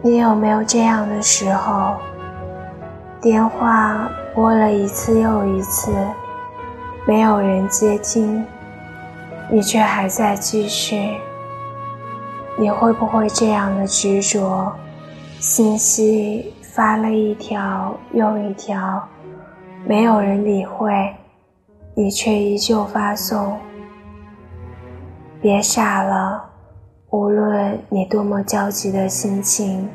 你有没有这样的时候？电话拨了一次又一次，没有人接听，你却还在继续。你会不会这样的执着？信息发了一条又一条，没有人理会，你却依旧发送。别傻了，无论你多么焦急的心情，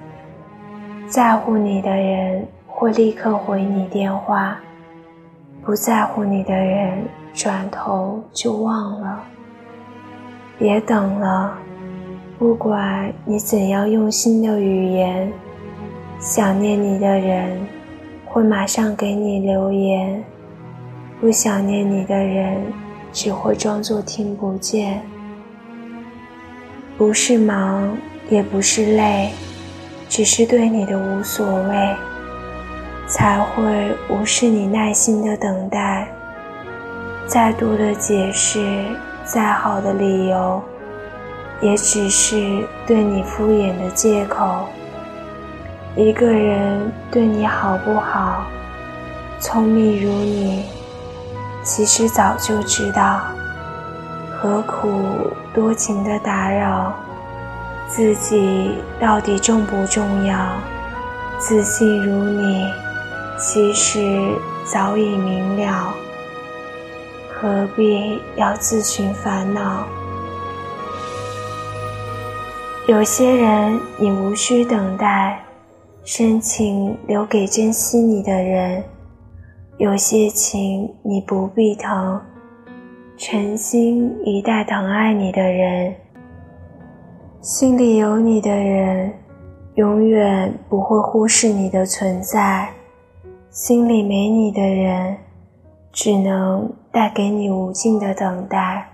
在乎你的人。会立刻回你电话，不在乎你的人转头就忘了。别等了，不管你怎样用心的语言，想念你的人会马上给你留言，不想念你的人只会装作听不见。不是忙，也不是累，只是对你的无所谓。才会无视你耐心的等待，再多的解释，再好的理由，也只是对你敷衍的借口。一个人对你好不好，聪明如你，其实早就知道，何苦多情的打扰？自己到底重不重要？自信如你。其实早已明了，何必要自寻烦恼？有些人你无需等待，深情留给珍惜你的人；有些情你不必疼，诚心一待疼爱你的人。心里有你的人，永远不会忽视你的存在。心里没你的人，只能带给你无尽的等待。